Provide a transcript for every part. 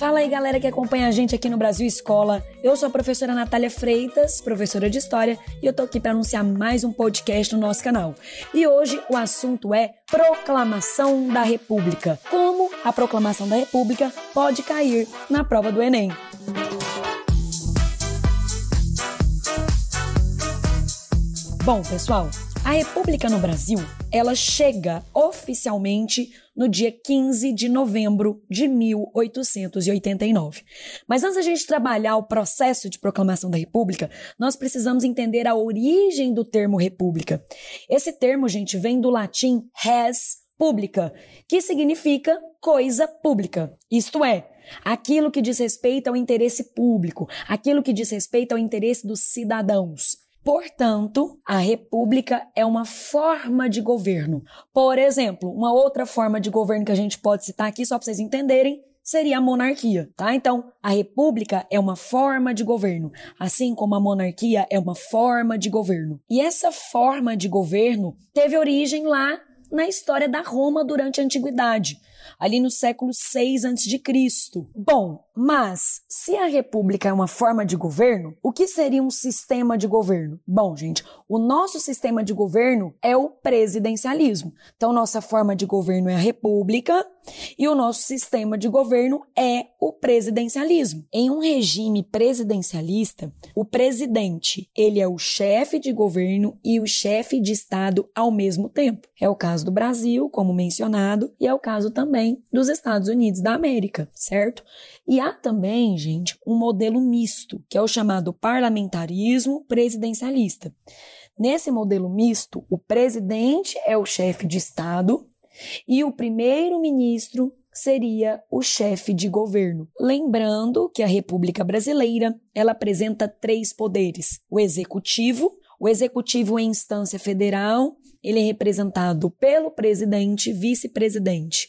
Fala aí, galera que acompanha a gente aqui no Brasil Escola. Eu sou a professora Natália Freitas, professora de História, e eu tô aqui para anunciar mais um podcast no nosso canal. E hoje o assunto é Proclamação da República. Como a Proclamação da República pode cair na prova do Enem. Bom, pessoal, a República no Brasil, ela chega oficialmente no dia 15 de novembro de 1889. Mas antes da gente trabalhar o processo de proclamação da República, nós precisamos entender a origem do termo República. Esse termo, gente, vem do latim res publica, que significa coisa pública. Isto é, aquilo que diz respeito ao interesse público, aquilo que diz respeito ao interesse dos cidadãos. Portanto, a república é uma forma de governo. Por exemplo, uma outra forma de governo que a gente pode citar aqui, só para vocês entenderem, seria a monarquia, tá? Então, a república é uma forma de governo, assim como a monarquia é uma forma de governo. E essa forma de governo teve origem lá na história da Roma durante a antiguidade ali no século 6 a.C. Bom, mas se a república é uma forma de governo, o que seria um sistema de governo? Bom, gente, o nosso sistema de governo é o presidencialismo. Então, nossa forma de governo é a república e o nosso sistema de governo é o presidencialismo. Em um regime presidencialista, o presidente, ele é o chefe de governo e o chefe de estado ao mesmo tempo. É o caso do Brasil, como mencionado, e é o caso também dos Estados Unidos da América, certo? E há também, gente, um modelo misto, que é o chamado parlamentarismo presidencialista. Nesse modelo misto, o presidente é o chefe de Estado e o primeiro-ministro seria o chefe de governo. Lembrando que a República Brasileira, ela apresenta três poderes: o executivo, o executivo em instância federal, ele é representado pelo presidente, vice-presidente.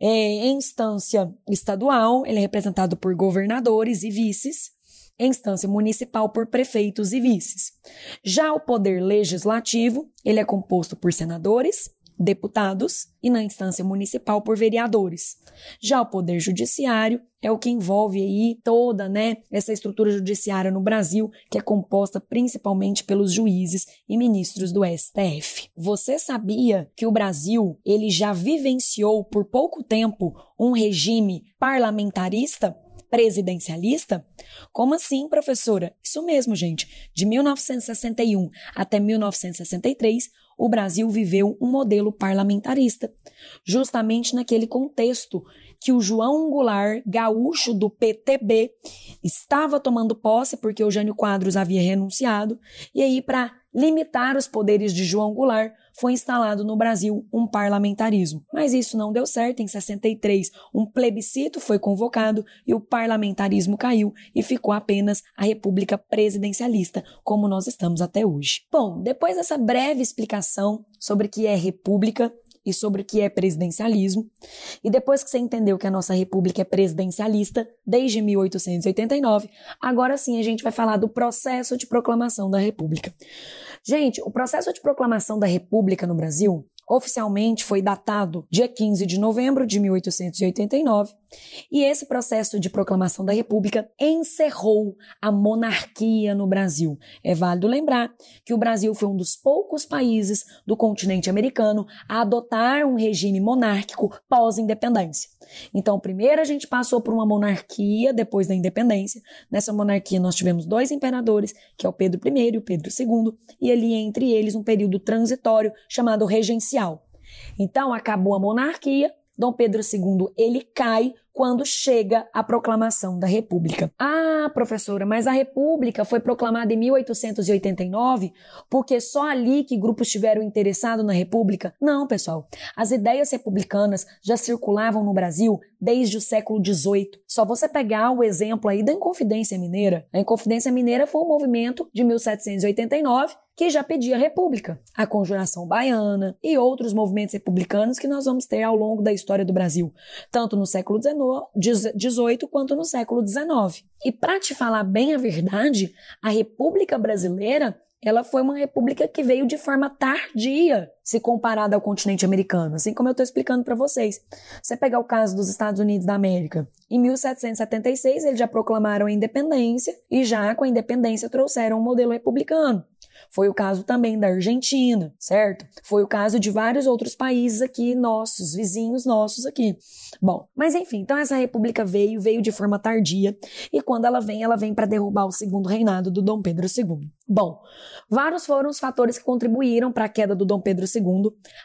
É, em instância estadual, ele é representado por governadores e vices. Em instância municipal, por prefeitos e vices. Já o poder legislativo, ele é composto por senadores, deputados e na instância municipal por vereadores. Já o poder judiciário é o que envolve aí toda, né, essa estrutura judiciária no Brasil, que é composta principalmente pelos juízes e ministros do STF. Você sabia que o Brasil, ele já vivenciou por pouco tempo um regime parlamentarista? presidencialista? Como assim, professora? Isso mesmo, gente. De 1961 até 1963, o Brasil viveu um modelo parlamentarista, justamente naquele contexto que o João Goulart, gaúcho do PTB, estava tomando posse porque Eugênio Quadros havia renunciado, e aí para limitar os poderes de João Goulart, foi instalado no Brasil um parlamentarismo. Mas isso não deu certo. Em 63, um plebiscito foi convocado e o parlamentarismo caiu e ficou apenas a República Presidencialista, como nós estamos até hoje. Bom, depois dessa breve explicação sobre o que é república, e sobre o que é presidencialismo. E depois que você entendeu que a nossa república é presidencialista desde 1889, agora sim a gente vai falar do processo de proclamação da república. Gente, o processo de proclamação da república no Brasil oficialmente foi datado dia 15 de novembro de 1889, e esse processo de proclamação da República encerrou a monarquia no Brasil. É válido lembrar que o Brasil foi um dos poucos países do continente americano a adotar um regime monárquico pós-independência. Então, primeiro a gente passou por uma monarquia depois da independência. Nessa monarquia nós tivemos dois imperadores, que é o Pedro I e o Pedro II, e ali entre eles um período transitório chamado regencial. Então, acabou a monarquia, Dom Pedro II ele cai quando chega a proclamação da República. Ah, professora, mas a República foi proclamada em 1889 porque só ali que grupos estiveram interessados na República? Não, pessoal. As ideias republicanas já circulavam no Brasil desde o século XVIII. Só você pegar o exemplo aí da Inconfidência Mineira. A Inconfidência Mineira foi um movimento de 1789 que já pedia república, a Conjuração Baiana e outros movimentos republicanos que nós vamos ter ao longo da história do Brasil, tanto no século XVIII quanto no século XIX. E para te falar bem a verdade, a República Brasileira ela foi uma república que veio de forma tardia, se comparada ao continente americano, assim como eu estou explicando para vocês. Você pegar o caso dos Estados Unidos da América, em 1776 eles já proclamaram a independência e já com a independência trouxeram um modelo republicano. Foi o caso também da Argentina, certo? Foi o caso de vários outros países aqui, nossos, vizinhos nossos aqui. Bom, mas enfim, então essa república veio, veio de forma tardia, e quando ela vem, ela vem para derrubar o segundo reinado do Dom Pedro II. Bom, vários foram os fatores que contribuíram para a queda do Dom Pedro II,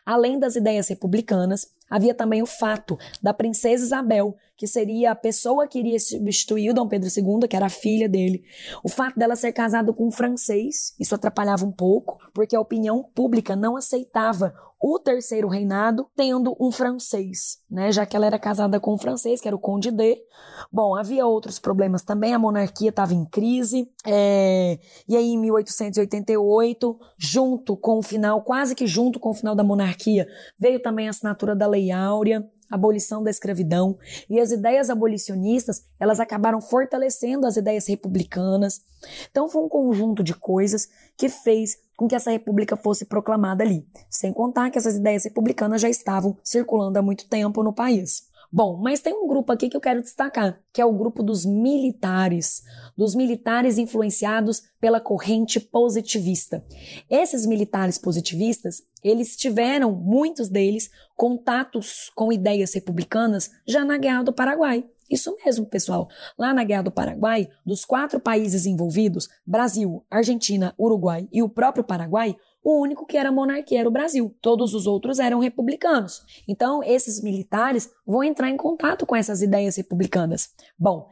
além das ideias republicanas, havia também o fato da princesa Isabel, que seria a pessoa que iria substituir o Dom Pedro II, que era a filha dele. O fato dela ser casada com um francês, isso atrapalhava um pouco, porque a opinião pública não aceitava o terceiro reinado tendo um francês, né? Já que ela era casada com um francês, que era o Conde D. Bom, havia outros problemas também, a monarquia estava em crise, é... e aí em 1888, junto com o final, quase que junto com o final da monarquia, veio também a assinatura da Lei Áurea, abolição da escravidão, e as ideias abolicionistas, elas acabaram fortalecendo as ideias republicanas. Então foi um conjunto de coisas que fez com que essa república fosse proclamada ali, sem contar que essas ideias republicanas já estavam circulando há muito tempo no país. Bom, mas tem um grupo aqui que eu quero destacar, que é o grupo dos militares, dos militares influenciados pela corrente positivista. Esses militares positivistas, eles tiveram, muitos deles, contatos com ideias republicanas já na Guerra do Paraguai. Isso mesmo, pessoal. Lá na Guerra do Paraguai, dos quatro países envolvidos, Brasil, Argentina, Uruguai e o próprio Paraguai, o único que era monarquia era o Brasil. Todos os outros eram republicanos. Então, esses militares vão entrar em contato com essas ideias republicanas. Bom,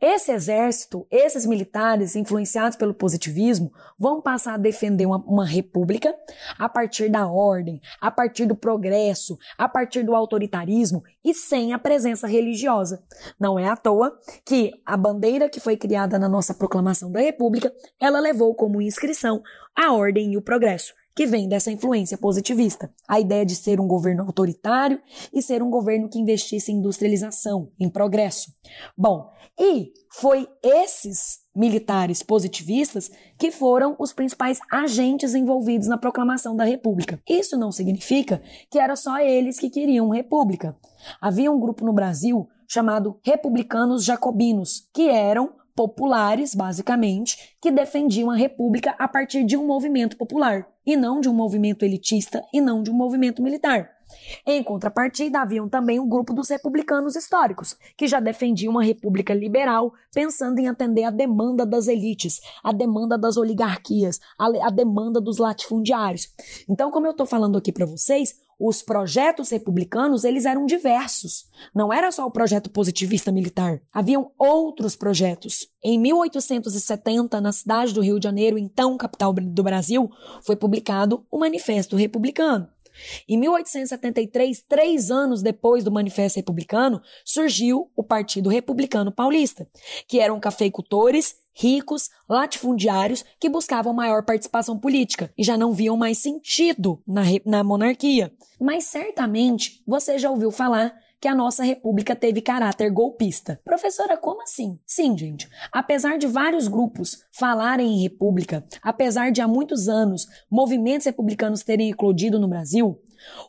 esse exército, esses militares influenciados pelo positivismo, vão passar a defender uma, uma, república a partir da ordem, a partir do progresso, a partir do autoritarismo e sem a presença religiosa. Não é à toa que a bandeira que foi criada na nossa proclamação da república, ela levou como inscrição a ordem e o progresso que vem dessa influência positivista. A ideia de ser um governo autoritário e ser um governo que investisse em industrialização, em progresso. Bom, e foi esses militares positivistas que foram os principais agentes envolvidos na proclamação da República. Isso não significa que era só eles que queriam república. Havia um grupo no Brasil chamado Republicanos Jacobinos, que eram populares, basicamente, que defendiam a república a partir de um movimento popular, e não de um movimento elitista e não de um movimento militar. Em contrapartida, haviam também um grupo dos republicanos históricos, que já defendiam uma república liberal, pensando em atender a demanda das elites, a demanda das oligarquias, a, a demanda dos latifundiários. Então, como eu estou falando aqui para vocês, os projetos republicanos, eles eram diversos. Não era só o projeto positivista militar. Haviam outros projetos. Em 1870, na cidade do Rio de Janeiro, então capital do Brasil, foi publicado o Manifesto Republicano. Em 1873, três anos depois do Manifesto Republicano, surgiu o Partido Republicano Paulista, que eram cafeicultores ricos, latifundiários que buscavam maior participação política e já não viam mais sentido na, na monarquia. Mas certamente você já ouviu falar que a nossa república teve caráter golpista. Professora, como assim? Sim, gente. Apesar de vários grupos falarem em república, apesar de há muitos anos movimentos republicanos terem eclodido no Brasil,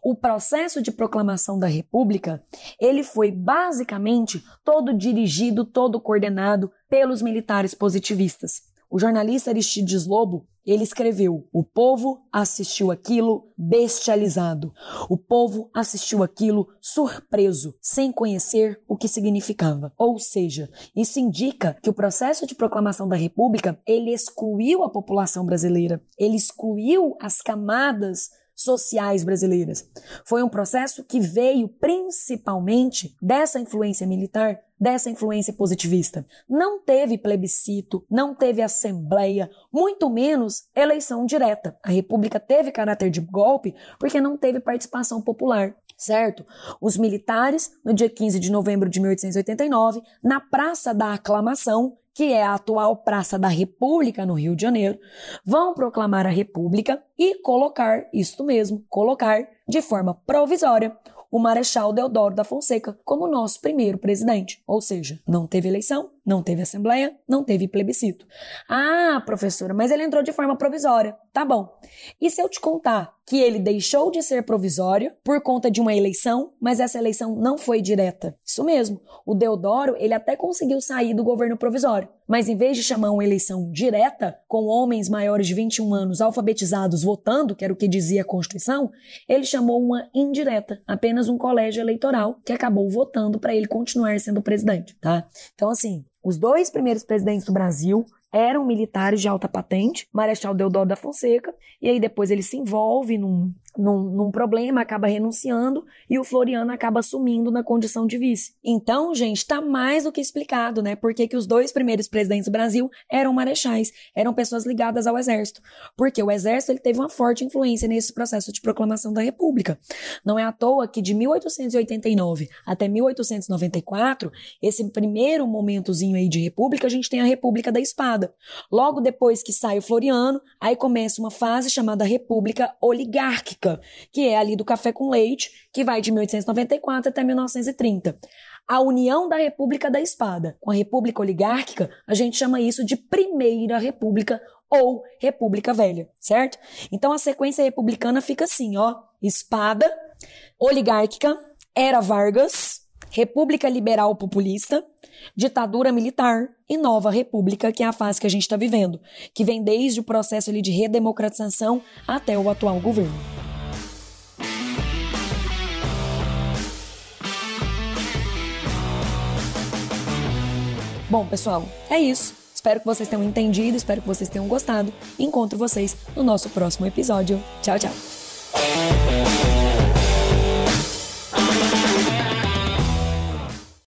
o processo de proclamação da República, ele foi basicamente todo dirigido, todo coordenado pelos militares positivistas. O jornalista Aristides Lobo, ele escreveu: "O povo assistiu aquilo bestializado. O povo assistiu aquilo surpreso, sem conhecer o que significava." Ou seja, isso indica que o processo de proclamação da República, ele excluiu a população brasileira, ele excluiu as camadas sociais brasileiras. Foi um processo que veio principalmente dessa influência militar, dessa influência positivista. Não teve plebiscito, não teve assembleia, muito menos eleição direta. A República teve caráter de golpe porque não teve participação popular certo? Os militares, no dia 15 de novembro de 1889, na Praça da Aclamação, que é a atual Praça da República no Rio de Janeiro, vão proclamar a República e colocar, isto mesmo, colocar de forma provisória o Marechal Deodoro da Fonseca como nosso primeiro presidente. Ou seja, não teve eleição, não teve assembleia, não teve plebiscito. Ah, professora, mas ele entrou de forma provisória. Tá bom. E se eu te contar que ele deixou de ser provisório por conta de uma eleição, mas essa eleição não foi direta? Isso mesmo. O Deodoro, ele até conseguiu sair do governo provisório, mas em vez de chamar uma eleição direta, com homens maiores de 21 anos alfabetizados votando, que era o que dizia a Constituição, ele chamou uma indireta, apenas um colégio eleitoral que acabou votando para ele continuar sendo presidente, tá? Então assim, os dois primeiros presidentes do Brasil eram militares de alta patente, Marechal Deodoro da Fonseca, e aí depois ele se envolve num, num, num, problema, acaba renunciando e o Floriano acaba assumindo na condição de vice. Então, gente, está mais do que explicado, né? Porque que os dois primeiros presidentes do Brasil eram marechais, eram pessoas ligadas ao exército. Porque o exército ele teve uma forte influência nesse processo de proclamação da República. Não é à toa que de 1889 até 1894, esse primeiro momentozinho aí de república, a gente tem a República da Espada. Logo depois que sai o Floriano, aí começa uma fase chamada República Oligárquica que é ali do café com leite, que vai de 1894 até 1930. A união da República da Espada com a República Oligárquica, a gente chama isso de Primeira República ou República Velha, certo? Então a sequência republicana fica assim, ó: Espada, Oligárquica, Era Vargas, República Liberal Populista, ditadura militar e nova república, que é a fase que a gente está vivendo, que vem desde o processo ali de redemocratização até o atual governo. Bom, pessoal, é isso. Espero que vocês tenham entendido, espero que vocês tenham gostado. Encontro vocês no nosso próximo episódio. Tchau, tchau.